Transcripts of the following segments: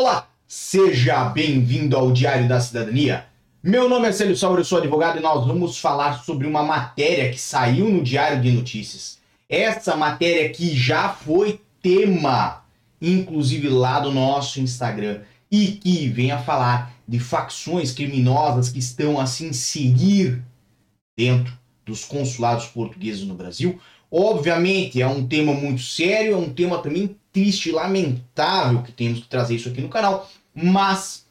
Olá, seja bem-vindo ao Diário da Cidadania. Meu nome é Célio Sauer, eu sou advogado e nós vamos falar sobre uma matéria que saiu no Diário de Notícias. Essa matéria que já foi tema, inclusive lá do nosso Instagram, e que vem a falar de facções criminosas que estão a se inserir dentro dos consulados portugueses no Brasil. Obviamente é um tema muito sério, é um tema também triste lamentável que temos que trazer isso aqui no canal, mas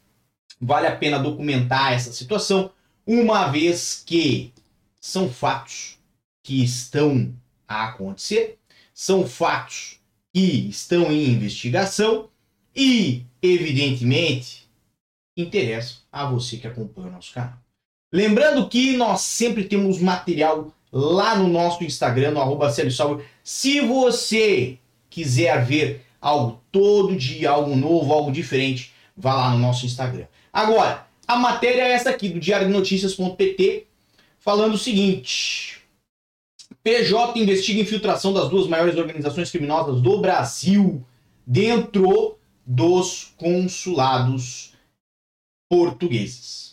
vale a pena documentar essa situação, uma vez que são fatos que estão a acontecer, são fatos que estão em investigação e, evidentemente, interessam a você que acompanha o nosso canal. Lembrando que nós sempre temos material lá no nosso Instagram, no arroba Se você quiser ver algo todo dia, algo novo, algo diferente, vá lá no nosso Instagram. Agora, a matéria é essa aqui, do Diário de Notícias.pt, falando o seguinte. PJ investiga infiltração das duas maiores organizações criminosas do Brasil dentro dos consulados portugueses.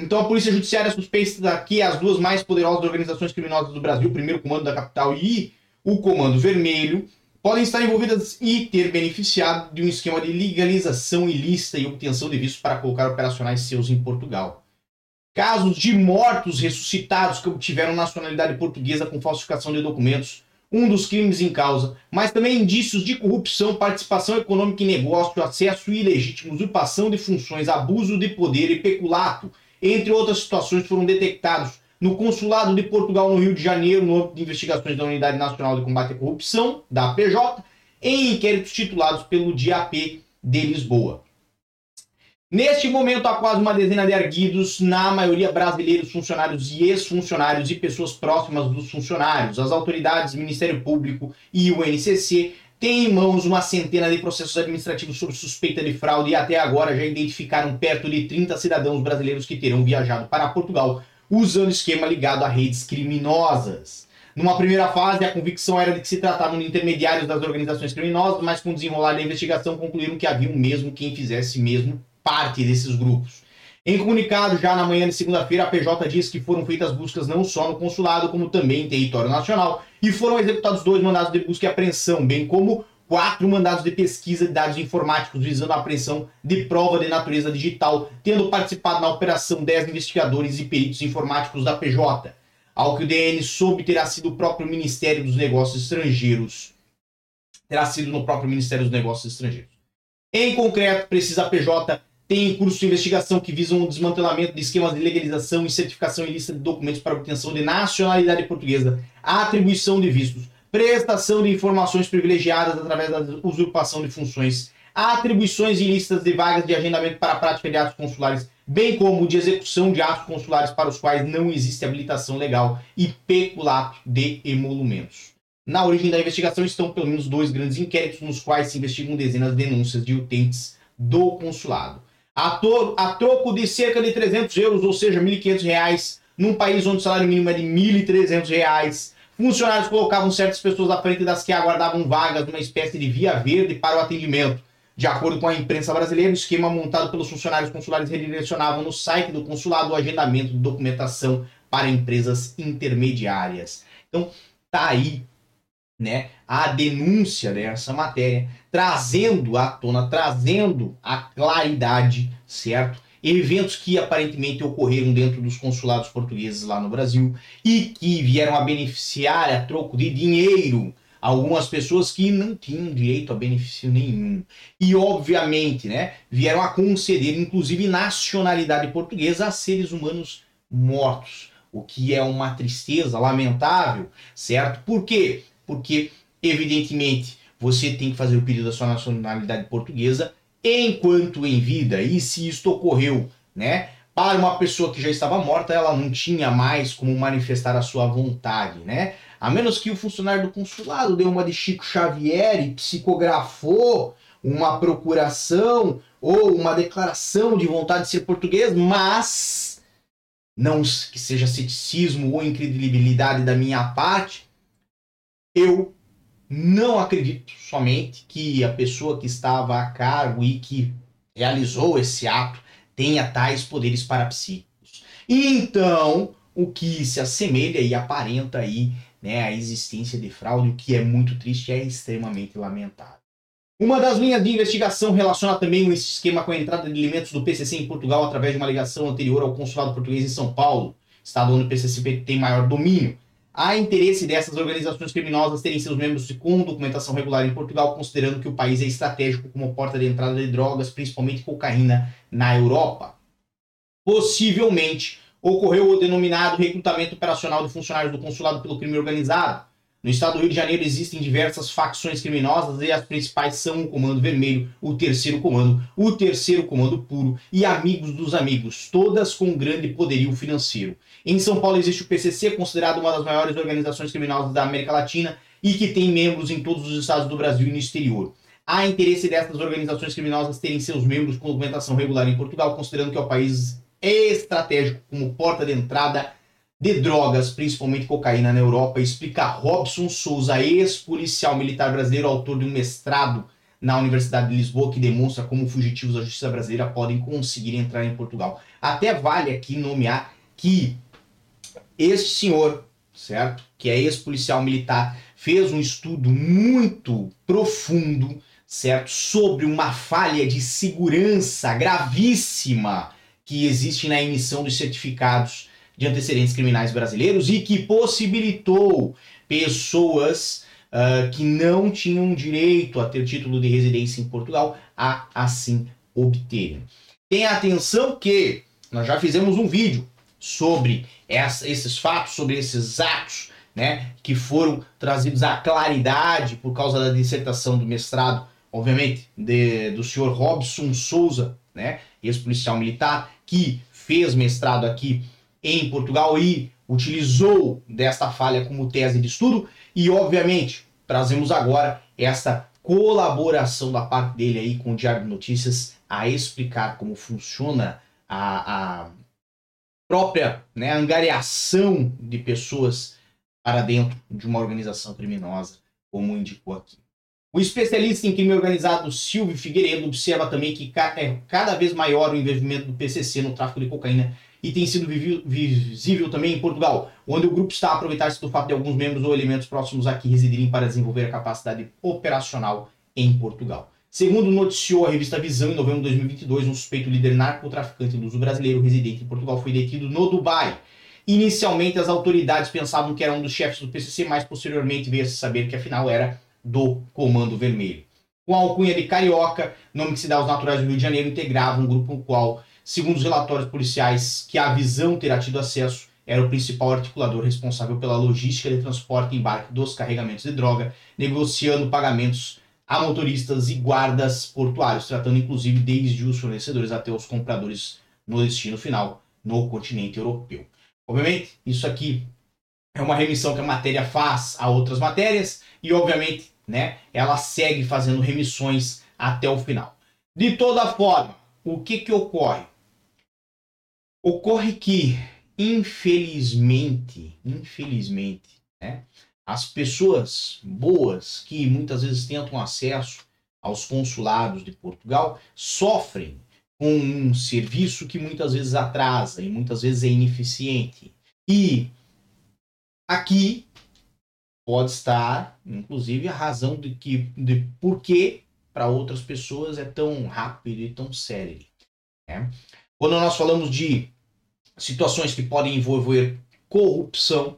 Então a Polícia Judiciária suspeita que as duas mais poderosas organizações criminosas do Brasil, o primeiro comando da capital e o Comando Vermelho, podem estar envolvidas e ter beneficiado de um esquema de legalização ilícita e obtenção de vistos para colocar operacionais seus em Portugal. Casos de mortos ressuscitados que obtiveram nacionalidade portuguesa com falsificação de documentos, um dos crimes em causa, mas também indícios de corrupção, participação econômica em negócio, acesso ilegítimo, usurpação de funções, abuso de poder e peculato entre outras situações, foram detectados no Consulado de Portugal no Rio de Janeiro, no âmbito de investigações da Unidade Nacional de Combate à Corrupção, da APJ, em inquéritos titulados pelo DIAP de Lisboa. Neste momento, há quase uma dezena de arguidos, na maioria brasileiros, funcionários e ex-funcionários e pessoas próximas dos funcionários. As autoridades, Ministério Público e o NCC tem em mãos uma centena de processos administrativos sob suspeita de fraude e até agora já identificaram perto de 30 cidadãos brasileiros que terão viajado para Portugal usando esquema ligado a redes criminosas. Numa primeira fase, a convicção era de que se tratavam de intermediários das organizações criminosas, mas com o desenrolar da investigação concluíram que havia mesmo quem fizesse mesmo parte desses grupos. Em comunicado, já na manhã de segunda-feira, a PJ diz que foram feitas buscas não só no consulado, como também em território nacional, e foram executados dois mandados de busca e apreensão, bem como quatro mandados de pesquisa de dados informáticos visando a apreensão de prova de natureza digital, tendo participado na operação 10 investigadores e peritos informáticos da PJ. Ao que o DN soube terá sido o próprio Ministério dos Negócios Estrangeiros. Terá sido no próprio Ministério dos Negócios Estrangeiros. Em concreto, precisa a PJ tem curso de investigação que visam o desmantelamento de esquemas de legalização e certificação ilícita de documentos para obtenção de nacionalidade portuguesa, atribuição de vistos, prestação de informações privilegiadas através da usurpação de funções, atribuições ilícitas de vagas de agendamento para a prática de atos consulares, bem como de execução de atos consulares para os quais não existe habilitação legal e peculato de emolumentos. Na origem da investigação estão pelo menos dois grandes inquéritos nos quais se investigam dezenas de denúncias de utentes do consulado a, to, a troco de cerca de 300 euros, ou seja, 1.500 reais, num país onde o salário mínimo é de 1.300 reais. Funcionários colocavam certas pessoas à frente das que aguardavam vagas numa espécie de via verde para o atendimento. De acordo com a imprensa brasileira, o esquema montado pelos funcionários consulares redirecionava no site do consulado o agendamento de documentação para empresas intermediárias. Então, tá aí né, a denúncia dessa matéria, trazendo à tona, trazendo a claridade, certo? Eventos que aparentemente ocorreram dentro dos consulados portugueses lá no Brasil e que vieram a beneficiar a troco de dinheiro algumas pessoas que não tinham direito a benefício nenhum. E, obviamente, né, vieram a conceder, inclusive, nacionalidade portuguesa a seres humanos mortos. O que é uma tristeza lamentável, certo? Por quê? Porque evidentemente você tem que fazer o pedido da sua nacionalidade portuguesa enquanto em vida. E se isto ocorreu, né, para uma pessoa que já estava morta, ela não tinha mais como manifestar a sua vontade, né? A menos que o funcionário do consulado dê uma de Chico Xavier e psicografou uma procuração ou uma declaração de vontade de ser português, mas não que seja ceticismo ou incredibilidade da minha parte, eu não acredito somente que a pessoa que estava a cargo e que realizou esse ato tenha tais poderes parapsíquicos. Então, o que se assemelha e aparenta aí né, a existência de fraude, o que é muito triste e é extremamente lamentável. Uma das linhas de investigação relaciona também esse esquema com a entrada de elementos do PCC em Portugal através de uma ligação anterior ao consulado português em São Paulo, estado onde o PCC tem maior domínio. Há interesse dessas organizações criminosas terem seus membros com documentação regular em Portugal, considerando que o país é estratégico como porta de entrada de drogas, principalmente cocaína, na Europa. Possivelmente ocorreu o denominado recrutamento operacional de funcionários do consulado pelo crime organizado, no estado do Rio de Janeiro existem diversas facções criminosas e as principais são o Comando Vermelho, o Terceiro Comando, o Terceiro Comando Puro e Amigos dos Amigos, todas com grande poderio financeiro. Em São Paulo existe o PCC, considerado uma das maiores organizações criminosas da América Latina e que tem membros em todos os estados do Brasil e no exterior. Há interesse dessas organizações criminosas terem seus membros com documentação regular em Portugal, considerando que é o país estratégico como porta de entrada de drogas, principalmente cocaína na Europa, explica Robson Souza, ex-policial militar brasileiro, autor de um mestrado na Universidade de Lisboa, que demonstra como fugitivos da justiça brasileira podem conseguir entrar em Portugal. Até vale aqui nomear que este senhor, certo, que é ex-policial militar, fez um estudo muito profundo, certo, sobre uma falha de segurança gravíssima que existe na emissão dos certificados de antecedentes criminais brasileiros e que possibilitou pessoas uh, que não tinham direito a ter título de residência em Portugal a assim obterem. Tenha atenção que nós já fizemos um vídeo sobre essa, esses fatos, sobre esses atos, né, que foram trazidos à claridade por causa da dissertação do mestrado, obviamente, de, do senhor Robson Souza, né, ex-policial militar, que fez mestrado aqui em Portugal e utilizou desta falha como tese de estudo e, obviamente, trazemos agora essa colaboração da parte dele aí com o Diário de Notícias a explicar como funciona a, a própria né, angariação de pessoas para dentro de uma organização criminosa, como indicou aqui. O especialista em crime organizado Silvio Figueiredo observa também que é cada vez maior o envolvimento do PCC no tráfico de cocaína e tem sido visível também em Portugal, onde o grupo está a aproveitar-se do fato de alguns membros ou elementos próximos aqui residirem para desenvolver a capacidade operacional em Portugal. Segundo noticiou a revista Visão, em novembro de 2022, um suspeito líder narcotraficante do uso brasileiro residente em Portugal foi detido no Dubai. Inicialmente, as autoridades pensavam que era um dos chefes do PCC, mas posteriormente veio a se saber que afinal era do Comando Vermelho. Com a alcunha de Carioca, nome que se dá aos naturais do Rio de Janeiro, integrava um grupo no qual Segundo os relatórios policiais que a Visão terá tido acesso, era o principal articulador responsável pela logística de transporte e embarque dos carregamentos de droga, negociando pagamentos a motoristas e guardas portuários, tratando inclusive desde os fornecedores até os compradores no destino final, no continente europeu. Obviamente, isso aqui é uma remissão que a matéria faz a outras matérias e, obviamente, né, ela segue fazendo remissões até o final. De toda forma, o que, que ocorre? Ocorre que, infelizmente, infelizmente, né, as pessoas boas que muitas vezes tentam acesso aos consulados de Portugal sofrem com um serviço que muitas vezes atrasa e muitas vezes é ineficiente. E aqui pode estar, inclusive, a razão de que de por que para outras pessoas é tão rápido e tão sério. Né? Quando nós falamos de situações que podem envolver corrupção,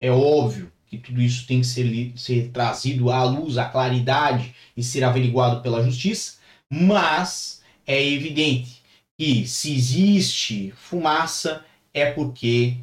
é óbvio que tudo isso tem que ser, ser trazido à luz, à claridade e ser averiguado pela justiça, mas é evidente que se existe fumaça é porque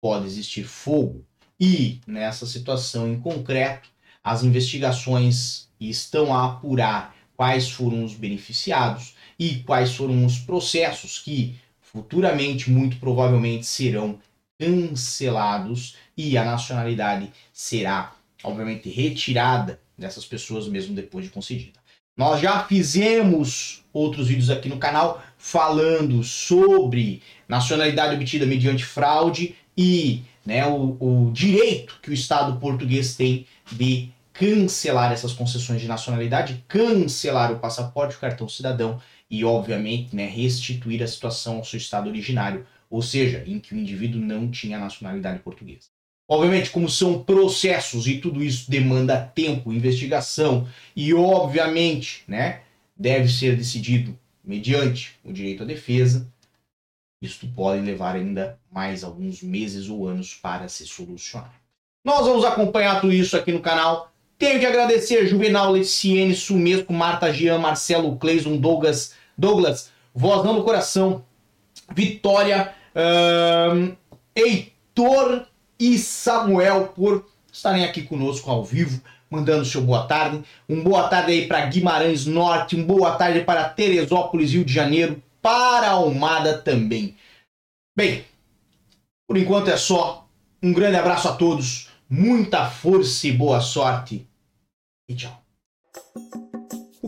pode existir fogo. E nessa situação em concreto, as investigações estão a apurar quais foram os beneficiados e quais foram os processos que futuramente, muito provavelmente, serão cancelados e a nacionalidade será, obviamente, retirada dessas pessoas mesmo depois de concedida. Nós já fizemos outros vídeos aqui no canal falando sobre nacionalidade obtida mediante fraude e né, o, o direito que o Estado português tem de cancelar essas concessões de nacionalidade, cancelar o passaporte, o cartão cidadão e, obviamente, né, restituir a situação ao seu estado originário, ou seja, em que o indivíduo não tinha nacionalidade portuguesa. Obviamente, como são processos e tudo isso demanda tempo, investigação e, obviamente, né, deve ser decidido mediante o direito à defesa, isto pode levar ainda mais alguns meses ou anos para se solucionar. Nós vamos acompanhar tudo isso aqui no canal. Tenho que agradecer a Juvenal, Leciene, Sumesco, Marta Jean, Marcelo Cleison, Douglas, Douglas, Voz Não do Coração, Vitória, uh, Heitor e Samuel por estarem aqui conosco ao vivo, mandando seu boa tarde. Um boa tarde aí para Guimarães Norte, um boa tarde para Teresópolis, Rio de Janeiro, para Almada também. Bem, por enquanto é só. Um grande abraço a todos, muita força e boa sorte. E tchau.